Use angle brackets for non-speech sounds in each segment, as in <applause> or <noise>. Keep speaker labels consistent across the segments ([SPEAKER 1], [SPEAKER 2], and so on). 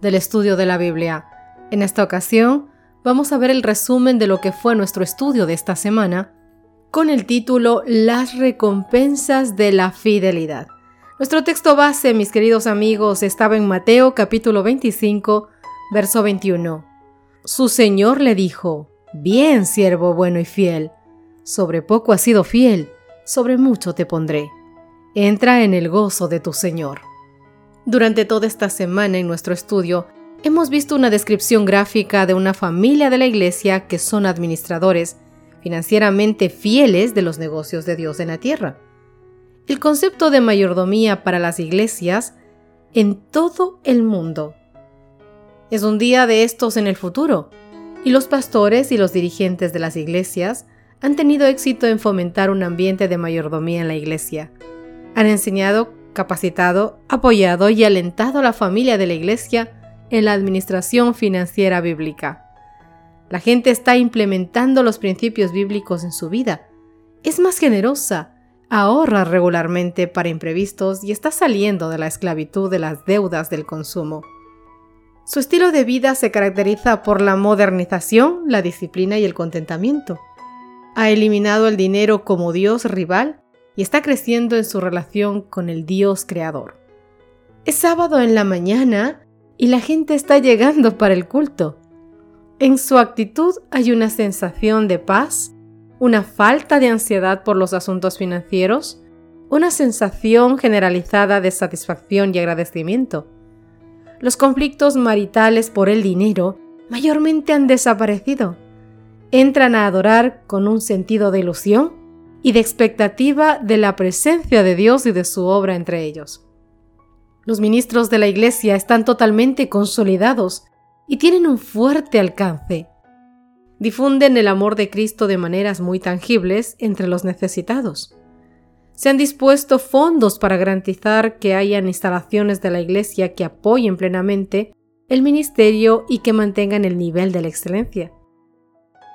[SPEAKER 1] del estudio de la Biblia. En esta ocasión vamos a ver el resumen de lo que fue nuestro estudio de esta semana con el título Las recompensas de la fidelidad. Nuestro texto base, mis queridos amigos, estaba en Mateo capítulo 25, verso 21. Su Señor le dijo, Bien, siervo bueno y fiel, sobre poco has sido fiel sobre mucho te pondré. Entra en el gozo de tu Señor. Durante toda esta semana en nuestro estudio, hemos visto una descripción gráfica de una familia de la iglesia que son administradores financieramente fieles de los negocios de Dios en la tierra. El concepto de mayordomía para las iglesias en todo el mundo. Es un día de estos en el futuro, y los pastores y los dirigentes de las iglesias han tenido éxito en fomentar un ambiente de mayordomía en la iglesia. Han enseñado, capacitado, apoyado y alentado a la familia de la iglesia en la administración financiera bíblica. La gente está implementando los principios bíblicos en su vida. Es más generosa, ahorra regularmente para imprevistos y está saliendo de la esclavitud de las deudas del consumo. Su estilo de vida se caracteriza por la modernización, la disciplina y el contentamiento ha eliminado el dinero como Dios rival y está creciendo en su relación con el Dios creador. Es sábado en la mañana y la gente está llegando para el culto. En su actitud hay una sensación de paz, una falta de ansiedad por los asuntos financieros, una sensación generalizada de satisfacción y agradecimiento. Los conflictos maritales por el dinero mayormente han desaparecido entran a adorar con un sentido de ilusión y de expectativa de la presencia de Dios y de su obra entre ellos. Los ministros de la Iglesia están totalmente consolidados y tienen un fuerte alcance. Difunden el amor de Cristo de maneras muy tangibles entre los necesitados. Se han dispuesto fondos para garantizar que hayan instalaciones de la Iglesia que apoyen plenamente el ministerio y que mantengan el nivel de la excelencia.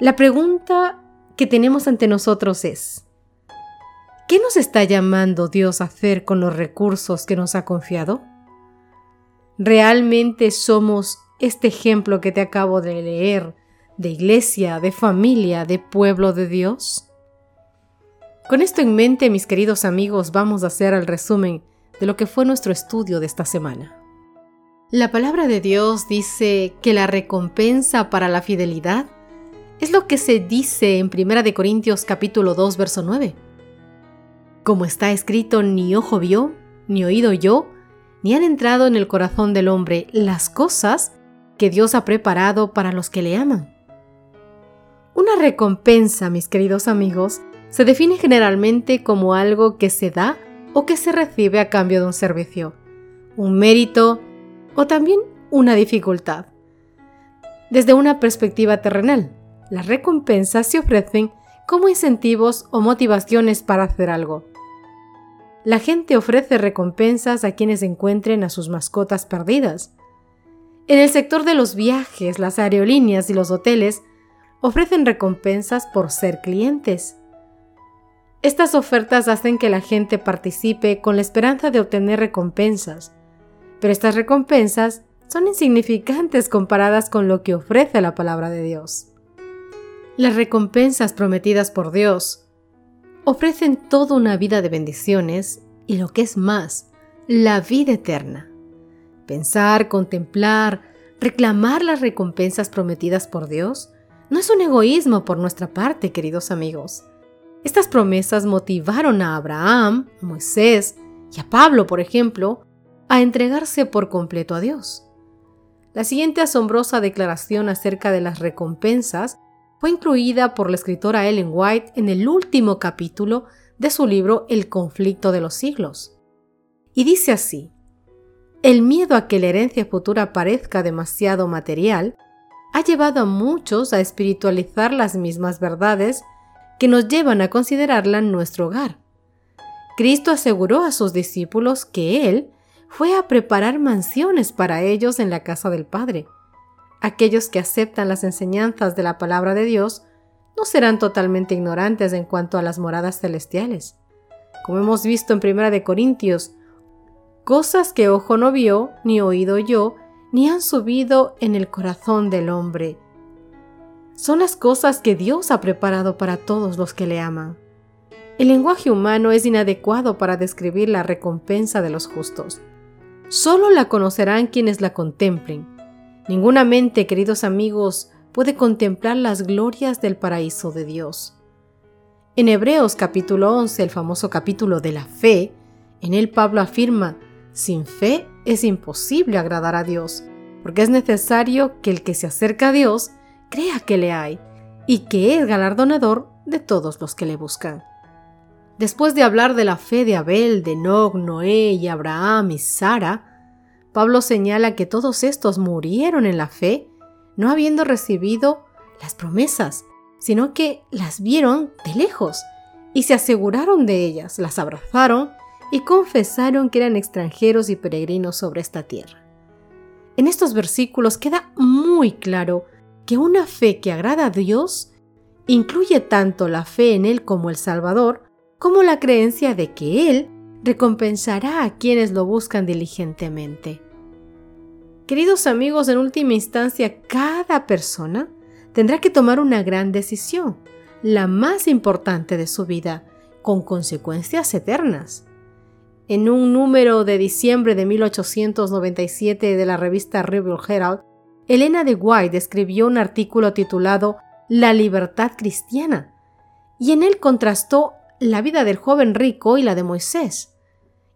[SPEAKER 1] La pregunta que tenemos ante nosotros es, ¿qué nos está llamando Dios a hacer con los recursos que nos ha confiado? ¿Realmente somos este ejemplo que te acabo de leer de iglesia, de familia, de pueblo de Dios? Con esto en mente, mis queridos amigos, vamos a hacer el resumen de lo que fue nuestro estudio de esta semana. La palabra de Dios dice que la recompensa para la fidelidad es lo que se dice en 1 Corintios capítulo 2, verso 9. Como está escrito, ni ojo vio, ni oído yo, ni han entrado en el corazón del hombre las cosas que Dios ha preparado para los que le aman. Una recompensa, mis queridos amigos, se define generalmente como algo que se da o que se recibe a cambio de un servicio, un mérito o también una dificultad. Desde una perspectiva terrenal, las recompensas se ofrecen como incentivos o motivaciones para hacer algo. La gente ofrece recompensas a quienes encuentren a sus mascotas perdidas. En el sector de los viajes, las aerolíneas y los hoteles ofrecen recompensas por ser clientes. Estas ofertas hacen que la gente participe con la esperanza de obtener recompensas, pero estas recompensas son insignificantes comparadas con lo que ofrece la palabra de Dios. Las recompensas prometidas por Dios ofrecen toda una vida de bendiciones y lo que es más, la vida eterna. Pensar, contemplar, reclamar las recompensas prometidas por Dios no es un egoísmo por nuestra parte, queridos amigos. Estas promesas motivaron a Abraham, a Moisés y a Pablo, por ejemplo, a entregarse por completo a Dios. La siguiente asombrosa declaración acerca de las recompensas fue incluida por la escritora Ellen White en el último capítulo de su libro El conflicto de los siglos. Y dice así, el miedo a que la herencia futura parezca demasiado material ha llevado a muchos a espiritualizar las mismas verdades que nos llevan a considerarla nuestro hogar. Cristo aseguró a sus discípulos que Él fue a preparar mansiones para ellos en la casa del Padre. Aquellos que aceptan las enseñanzas de la palabra de Dios no serán totalmente ignorantes en cuanto a las moradas celestiales. Como hemos visto en 1 de Corintios, cosas que ojo no vio, ni oído yo, ni han subido en el corazón del hombre. Son las cosas que Dios ha preparado para todos los que le aman. El lenguaje humano es inadecuado para describir la recompensa de los justos. Solo la conocerán quienes la contemplen. Ninguna mente, queridos amigos, puede contemplar las glorias del paraíso de Dios. En Hebreos capítulo 11, el famoso capítulo de la fe, en él Pablo afirma, sin fe es imposible agradar a Dios, porque es necesario que el que se acerca a Dios crea que le hay y que es galardonador de todos los que le buscan. Después de hablar de la fe de Abel, de Nog, Noé y Abraham y Sara, Pablo señala que todos estos murieron en la fe, no habiendo recibido las promesas, sino que las vieron de lejos y se aseguraron de ellas, las abrazaron y confesaron que eran extranjeros y peregrinos sobre esta tierra. En estos versículos queda muy claro que una fe que agrada a Dios incluye tanto la fe en Él como el Salvador, como la creencia de que Él recompensará a quienes lo buscan diligentemente. Queridos amigos, en última instancia, cada persona tendrá que tomar una gran decisión, la más importante de su vida, con consecuencias eternas. En un número de diciembre de 1897 de la revista Rebel Herald, Elena de White escribió un artículo titulado La libertad cristiana, y en él contrastó la vida del joven rico y la de Moisés.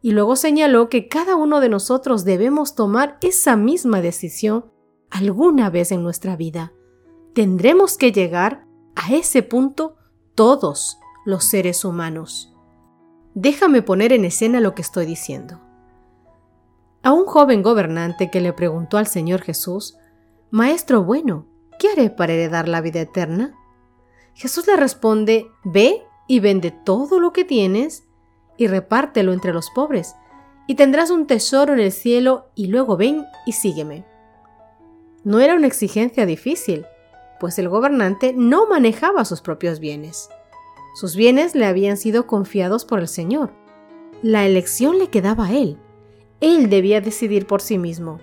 [SPEAKER 1] Y luego señaló que cada uno de nosotros debemos tomar esa misma decisión alguna vez en nuestra vida. Tendremos que llegar a ese punto todos los seres humanos. Déjame poner en escena lo que estoy diciendo. A un joven gobernante que le preguntó al Señor Jesús, Maestro bueno, ¿qué haré para heredar la vida eterna? Jesús le responde, Ve y vende todo lo que tienes y repártelo entre los pobres, y tendrás un tesoro en el cielo y luego ven y sígueme. No era una exigencia difícil, pues el gobernante no manejaba sus propios bienes. Sus bienes le habían sido confiados por el Señor. La elección le quedaba a él. Él debía decidir por sí mismo.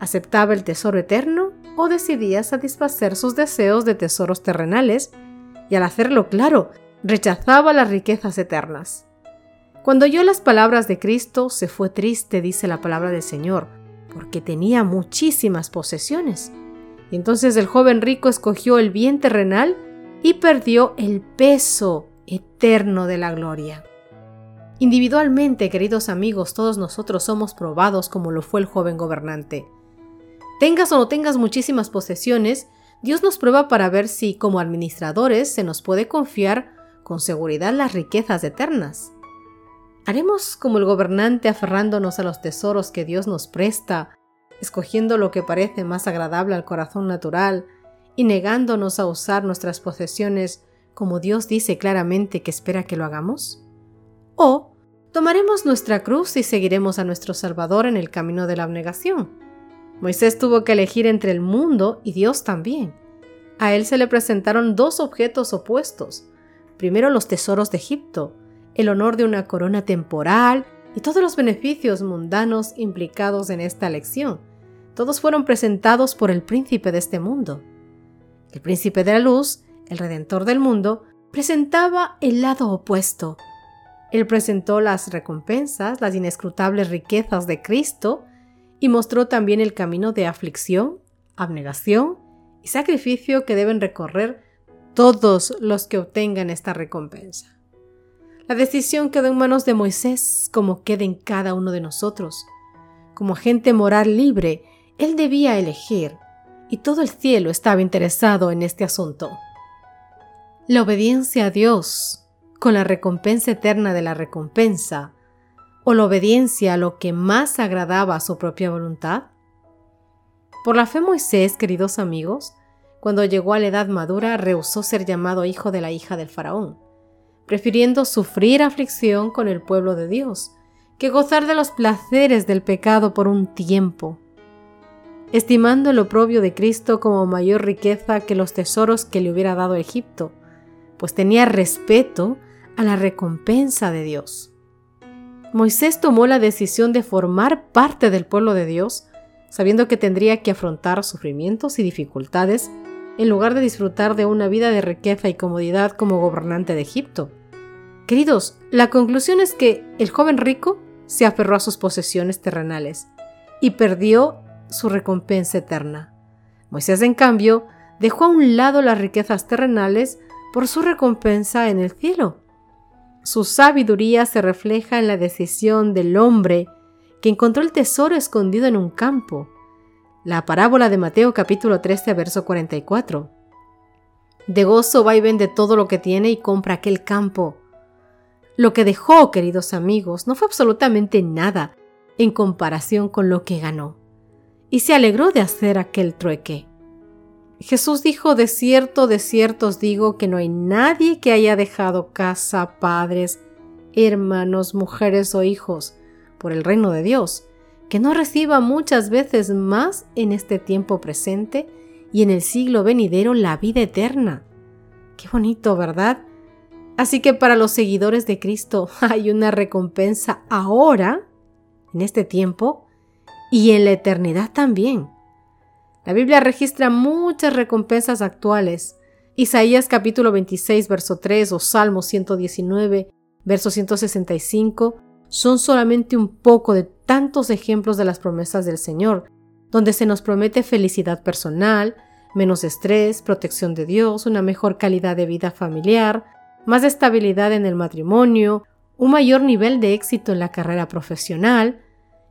[SPEAKER 1] ¿Aceptaba el tesoro eterno o decidía satisfacer sus deseos de tesoros terrenales? Y al hacerlo claro, rechazaba las riquezas eternas. Cuando oyó las palabras de Cristo, se fue triste, dice la palabra del Señor, porque tenía muchísimas posesiones. Y entonces el joven rico escogió el bien terrenal y perdió el peso eterno de la gloria. Individualmente, queridos amigos, todos nosotros somos probados como lo fue el joven gobernante. Tengas o no tengas muchísimas posesiones, Dios nos prueba para ver si, como administradores, se nos puede confiar con seguridad las riquezas eternas. ¿Haremos como el gobernante aferrándonos a los tesoros que Dios nos presta, escogiendo lo que parece más agradable al corazón natural y negándonos a usar nuestras posesiones como Dios dice claramente que espera que lo hagamos? ¿O tomaremos nuestra cruz y seguiremos a nuestro Salvador en el camino de la abnegación? Moisés tuvo que elegir entre el mundo y Dios también. A él se le presentaron dos objetos opuestos. Primero los tesoros de Egipto, el honor de una corona temporal y todos los beneficios mundanos implicados en esta elección. Todos fueron presentados por el príncipe de este mundo. El príncipe de la luz el Redentor del mundo, presentaba el lado opuesto. Él presentó las recompensas, las inescrutables riquezas de Cristo y mostró también el camino de aflicción, abnegación y sacrificio que deben recorrer todos los que obtengan esta recompensa. La decisión quedó en manos de Moisés como queda en cada uno de nosotros. Como agente moral libre, él debía elegir, y todo el cielo estaba interesado en este asunto. La obediencia a Dios, con la recompensa eterna de la recompensa, o la obediencia a lo que más agradaba a su propia voluntad? Por la fe Moisés, queridos amigos, cuando llegó a la edad madura, rehusó ser llamado hijo de la hija del faraón, prefiriendo sufrir aflicción con el pueblo de Dios, que gozar de los placeres del pecado por un tiempo, estimando el oprobio de Cristo como mayor riqueza que los tesoros que le hubiera dado Egipto, pues tenía respeto a la recompensa de Dios. Moisés tomó la decisión de formar parte del pueblo de Dios, sabiendo que tendría que afrontar sufrimientos y dificultades en lugar de disfrutar de una vida de riqueza y comodidad como gobernante de Egipto. Queridos, la conclusión es que el joven rico se aferró a sus posesiones terrenales y perdió su recompensa eterna. Moisés, en cambio, dejó a un lado las riquezas terrenales por su recompensa en el cielo. Su sabiduría se refleja en la decisión del hombre que encontró el tesoro escondido en un campo. La parábola de Mateo capítulo 13 verso 44. De gozo va y vende todo lo que tiene y compra aquel campo. Lo que dejó, queridos amigos, no fue absolutamente nada en comparación con lo que ganó. Y se alegró de hacer aquel trueque. Jesús dijo, de cierto, de cierto os digo que no hay nadie que haya dejado casa, padres, hermanos, mujeres o hijos por el reino de Dios, que no reciba muchas veces más en este tiempo presente y en el siglo venidero la vida eterna. Qué bonito, ¿verdad? Así que para los seguidores de Cristo <laughs> hay una recompensa ahora, en este tiempo, y en la eternidad también. La Biblia registra muchas recompensas actuales. Isaías capítulo 26, verso 3 o Salmo 119, verso 165 son solamente un poco de tantos ejemplos de las promesas del Señor, donde se nos promete felicidad personal, menos estrés, protección de Dios, una mejor calidad de vida familiar, más estabilidad en el matrimonio, un mayor nivel de éxito en la carrera profesional,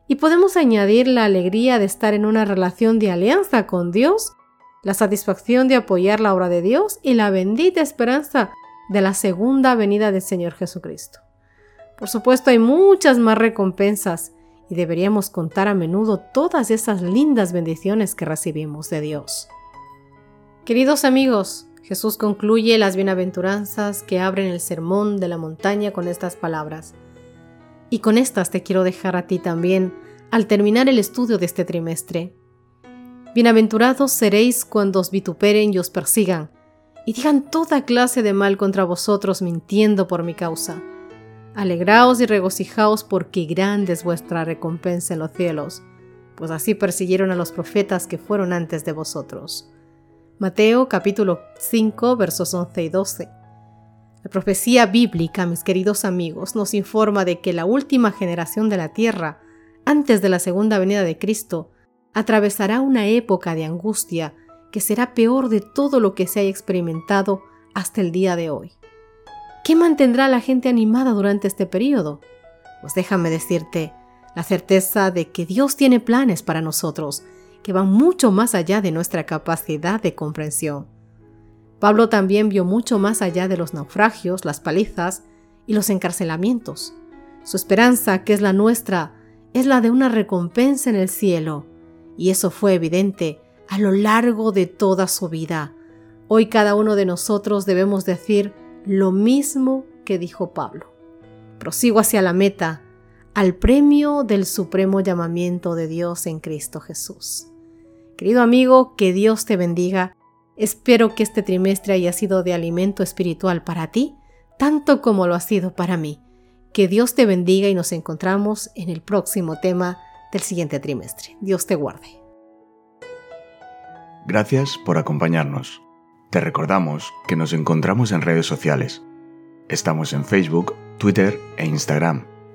[SPEAKER 1] y podemos añadir la alegría de estar en una relación de alianza con Dios, la satisfacción de apoyar la obra de Dios y la bendita esperanza de la segunda venida del Señor Jesucristo. Por supuesto, hay muchas más recompensas y deberíamos contar a menudo todas esas lindas bendiciones que recibimos de Dios. Queridos amigos, Jesús concluye las bienaventuranzas que abren el sermón de la montaña con estas palabras. Y con estas te quiero dejar a ti también al terminar el estudio de este trimestre. Bienaventurados seréis cuando os vituperen y os persigan, y digan toda clase de mal contra vosotros mintiendo por mi causa. Alegraos y regocijaos porque grande es vuestra recompensa en los cielos, pues así persiguieron a los profetas que fueron antes de vosotros. Mateo capítulo 5 versos 11 y 12. La profecía bíblica, mis queridos amigos, nos informa de que la última generación de la tierra, antes de la segunda venida de Cristo, atravesará una época de angustia que será peor de todo lo que se haya experimentado hasta el día de hoy. ¿Qué mantendrá a la gente animada durante este periodo? Pues déjame decirte la certeza de que Dios tiene planes para nosotros que van mucho más allá de nuestra capacidad de comprensión. Pablo también vio mucho más allá de los naufragios, las palizas y los encarcelamientos. Su esperanza, que es la nuestra, es la de una recompensa en el cielo, y eso fue evidente a lo largo de toda su vida. Hoy cada uno de nosotros debemos decir lo mismo que dijo Pablo. Prosigo hacia la meta, al premio del supremo llamamiento de Dios en Cristo Jesús. Querido amigo, que Dios te bendiga Espero que este trimestre haya sido de alimento espiritual para ti, tanto como lo ha sido para mí. Que Dios te bendiga y nos encontramos en el próximo tema del siguiente trimestre. Dios te guarde.
[SPEAKER 2] Gracias por acompañarnos. Te recordamos que nos encontramos en redes sociales. Estamos en Facebook, Twitter e Instagram